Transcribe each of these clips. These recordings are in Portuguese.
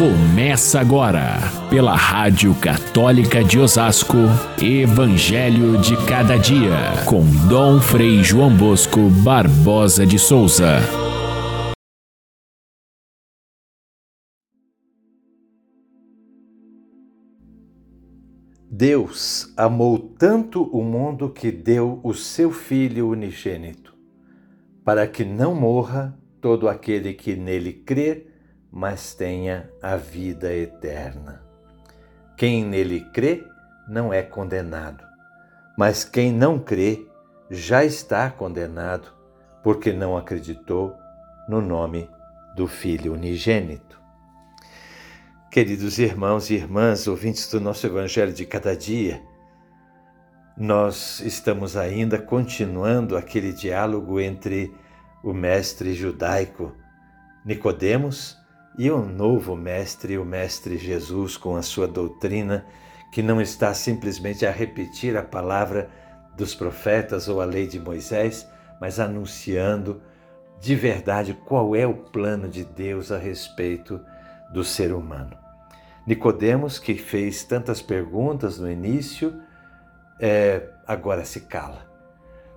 Começa agora, pela Rádio Católica de Osasco, Evangelho de Cada Dia, com Dom Frei João Bosco Barbosa de Souza. Deus amou tanto o mundo que deu o seu Filho unigênito, para que não morra todo aquele que nele crê mas tenha a vida eterna. Quem nele crê não é condenado, mas quem não crê já está condenado, porque não acreditou no nome do Filho unigênito. Queridos irmãos e irmãs, ouvintes do nosso Evangelho de cada dia, nós estamos ainda continuando aquele diálogo entre o mestre judaico Nicodemos e o novo mestre, o mestre Jesus, com a sua doutrina, que não está simplesmente a repetir a palavra dos profetas ou a lei de Moisés, mas anunciando de verdade qual é o plano de Deus a respeito do ser humano. Nicodemos, que fez tantas perguntas no início, é, agora se cala.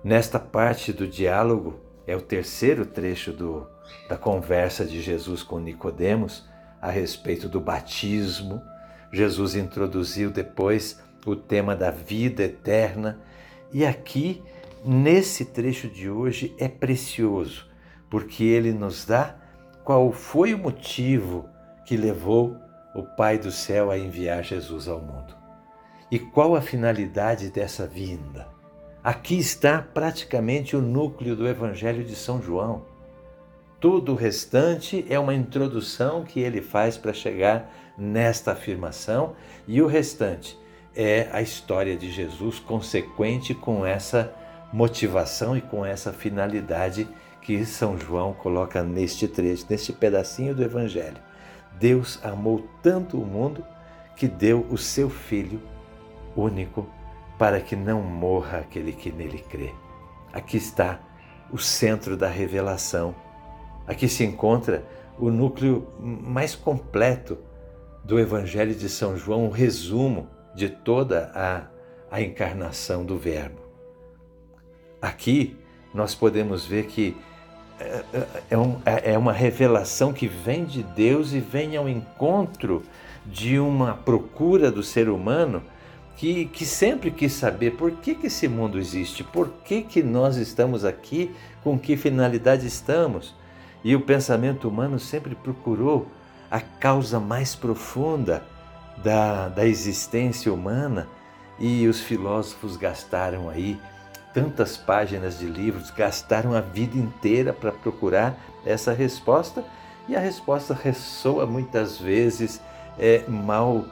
Nesta parte do diálogo, é o terceiro trecho do, da conversa de Jesus com Nicodemos a respeito do batismo. Jesus introduziu depois o tema da vida eterna e aqui nesse trecho de hoje é precioso, porque ele nos dá qual foi o motivo que levou o Pai do céu a enviar Jesus ao mundo. E qual a finalidade dessa vinda? Aqui está praticamente o núcleo do Evangelho de São João. Tudo o restante é uma introdução que ele faz para chegar nesta afirmação, e o restante é a história de Jesus consequente com essa motivação e com essa finalidade que São João coloca neste trecho, neste pedacinho do Evangelho. Deus amou tanto o mundo que deu o seu Filho único para que não morra aquele que nele crê. Aqui está o centro da revelação Aqui se encontra o núcleo mais completo do Evangelho de São João, um resumo de toda a, a encarnação do Verbo. Aqui nós podemos ver que é, é, é, um, é, é uma revelação que vem de Deus e vem ao encontro de uma procura do ser humano que, que sempre quis saber por que, que esse mundo existe, por que, que nós estamos aqui, com que finalidade estamos. E o pensamento humano sempre procurou a causa mais profunda da, da existência humana e os filósofos gastaram aí tantas páginas de livros, gastaram a vida inteira para procurar essa resposta e a resposta ressoa muitas vezes é, mal,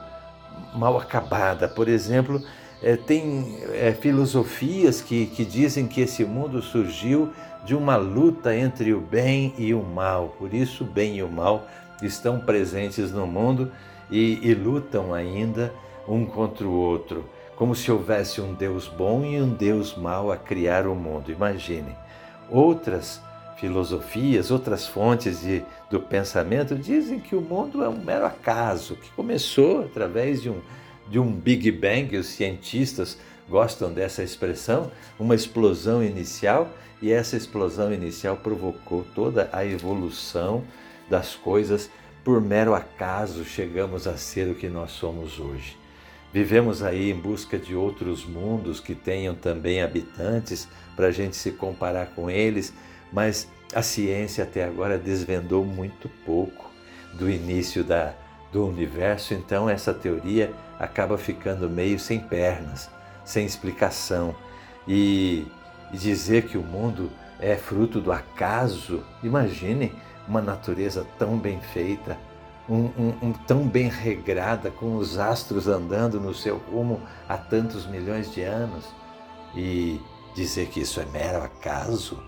mal acabada. Por exemplo, é, tem é, filosofias que, que dizem que esse mundo surgiu de uma luta entre o bem e o mal. Por isso, o bem e o mal estão presentes no mundo e, e lutam ainda um contra o outro, como se houvesse um Deus bom e um Deus mau a criar o mundo. Imagine. Outras filosofias, outras fontes de, do pensamento dizem que o mundo é um mero acaso, que começou através de um de um Big Bang, os cientistas gostam dessa expressão, uma explosão inicial, e essa explosão inicial provocou toda a evolução das coisas. Por mero acaso chegamos a ser o que nós somos hoje. Vivemos aí em busca de outros mundos que tenham também habitantes para a gente se comparar com eles, mas a ciência até agora desvendou muito pouco do início da, do universo, então essa teoria acaba ficando meio sem pernas, sem explicação. E, dizer que o mundo é fruto do acaso, imaginem uma natureza tão bem feita, um, um, um, tão bem regrada, com os astros andando no seu rumo há tantos milhões de anos, e dizer que isso é mero acaso.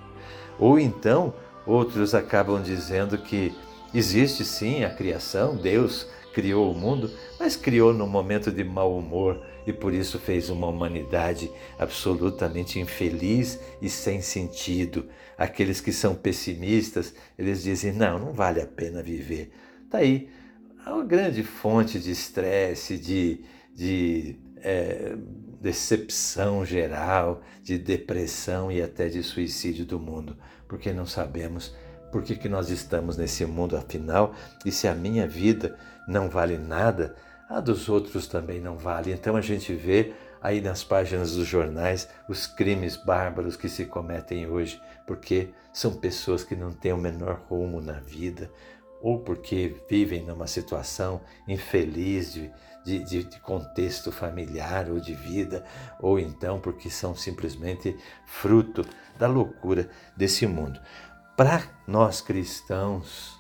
Ou então, outros acabam dizendo que Existe sim a criação, Deus criou o mundo, mas criou num momento de mau humor e por isso fez uma humanidade absolutamente infeliz e sem sentido. Aqueles que são pessimistas, eles dizem: não, não vale a pena viver. Está aí uma grande fonte de estresse, de, de é, decepção geral, de depressão e até de suicídio do mundo, porque não sabemos por que, que nós estamos nesse mundo afinal e se a minha vida não vale nada, a dos outros também não vale. Então a gente vê aí nas páginas dos jornais os crimes bárbaros que se cometem hoje, porque são pessoas que não têm o menor rumo na vida, ou porque vivem numa situação infeliz de, de, de, de, contexto familiar ou de vida, ou então porque são simplesmente fruto da loucura desse mundo. Para nós cristãos,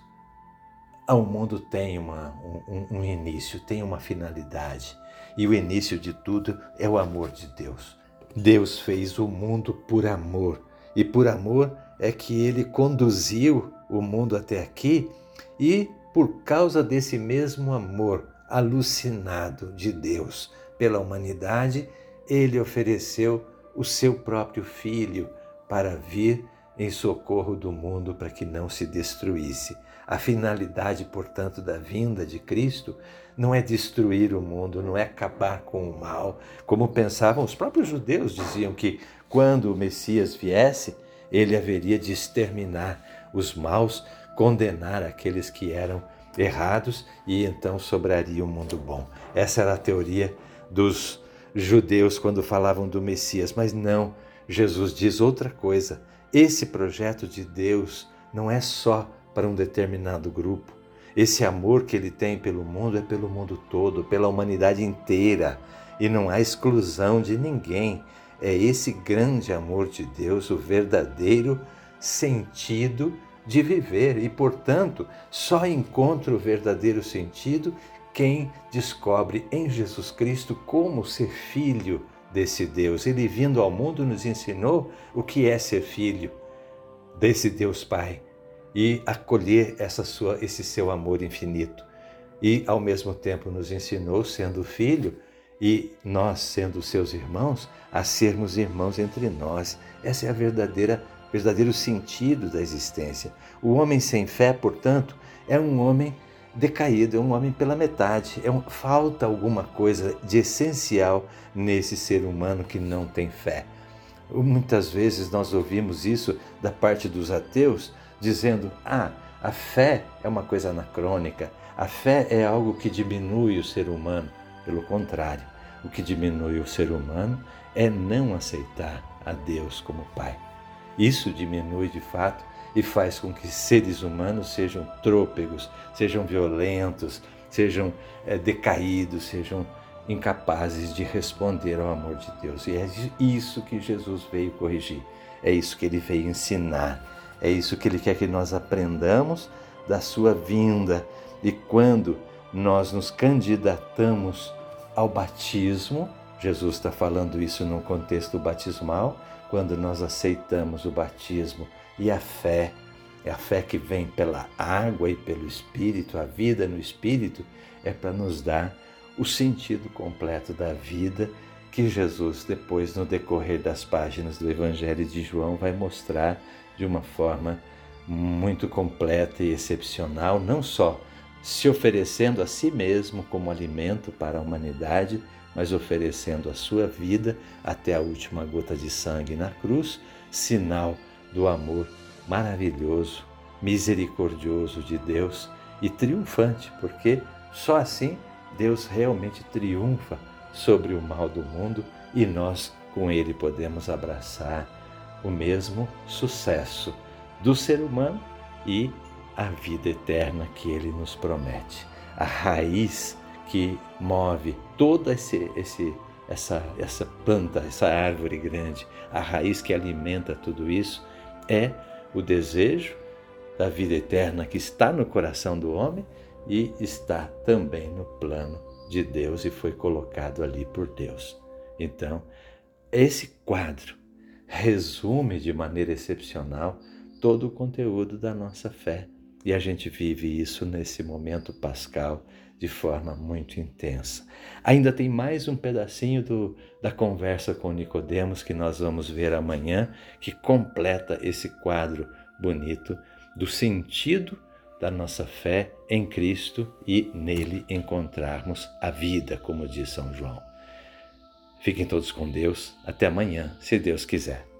o mundo tem uma, um, um início, tem uma finalidade, e o início de tudo é o amor de Deus. Deus fez o mundo por amor, e por amor é que ele conduziu o mundo até aqui e por causa desse mesmo amor alucinado de Deus pela humanidade, ele ofereceu o seu próprio filho para vir em socorro do mundo para que não se destruísse. A finalidade, portanto, da vinda de Cristo não é destruir o mundo, não é acabar com o mal, como pensavam os próprios judeus, diziam que quando o Messias viesse, ele haveria de exterminar os maus, condenar aqueles que eram errados e então sobraria um mundo bom. Essa era a teoria dos judeus quando falavam do Messias, mas não, Jesus diz outra coisa. Esse projeto de Deus não é só para um determinado grupo. Esse amor que ele tem pelo mundo é pelo mundo todo, pela humanidade inteira, e não há exclusão de ninguém. É esse grande amor de Deus, o verdadeiro sentido de viver e, portanto, só encontra o verdadeiro sentido quem descobre em Jesus Cristo como ser filho desse Deus. Ele, vindo ao mundo, nos ensinou o que é ser filho desse Deus Pai e acolher essa sua, esse seu amor infinito. E, ao mesmo tempo, nos ensinou, sendo filho, e nós, sendo seus irmãos, a sermos irmãos entre nós. Essa é a verdadeira verdadeiro sentido da existência. O homem sem fé, portanto, é um homem decaído, é um homem pela metade. É um, falta alguma coisa de essencial nesse ser humano que não tem fé. Muitas vezes nós ouvimos isso da parte dos ateus, dizendo: ah, a fé é uma coisa anacrônica, a fé é algo que diminui o ser humano. Pelo contrário, o que diminui o ser humano é não aceitar a Deus como Pai. Isso diminui de fato e faz com que seres humanos sejam trôpegos, sejam violentos, sejam é, decaídos, sejam incapazes de responder ao amor de Deus. E é isso que Jesus veio corrigir, é isso que ele veio ensinar, é isso que ele quer que nós aprendamos da sua vinda. E quando nós nos candidatamos ao batismo, Jesus está falando isso num contexto batismal, quando nós aceitamos o batismo e a fé, é a fé que vem pela água e pelo Espírito, a vida no Espírito, é para nos dar o sentido completo da vida que Jesus, depois, no decorrer das páginas do Evangelho de João, vai mostrar de uma forma muito completa e excepcional, não só se oferecendo a si mesmo como alimento para a humanidade, mas oferecendo a sua vida até a última gota de sangue na cruz, sinal do amor maravilhoso, misericordioso de Deus e triunfante, porque só assim Deus realmente triunfa sobre o mal do mundo e nós com ele podemos abraçar o mesmo sucesso do ser humano e a vida eterna que ele nos promete. A raiz que move toda esse, esse, essa, essa planta, essa árvore grande, a raiz que alimenta tudo isso, é o desejo da vida eterna que está no coração do homem e está também no plano de Deus e foi colocado ali por Deus. Então, esse quadro resume de maneira excepcional todo o conteúdo da nossa fé. E a gente vive isso nesse momento pascal de forma muito intensa. Ainda tem mais um pedacinho do, da conversa com Nicodemos que nós vamos ver amanhã, que completa esse quadro bonito do sentido da nossa fé em Cristo e nele encontrarmos a vida, como diz São João. Fiquem todos com Deus. Até amanhã, se Deus quiser.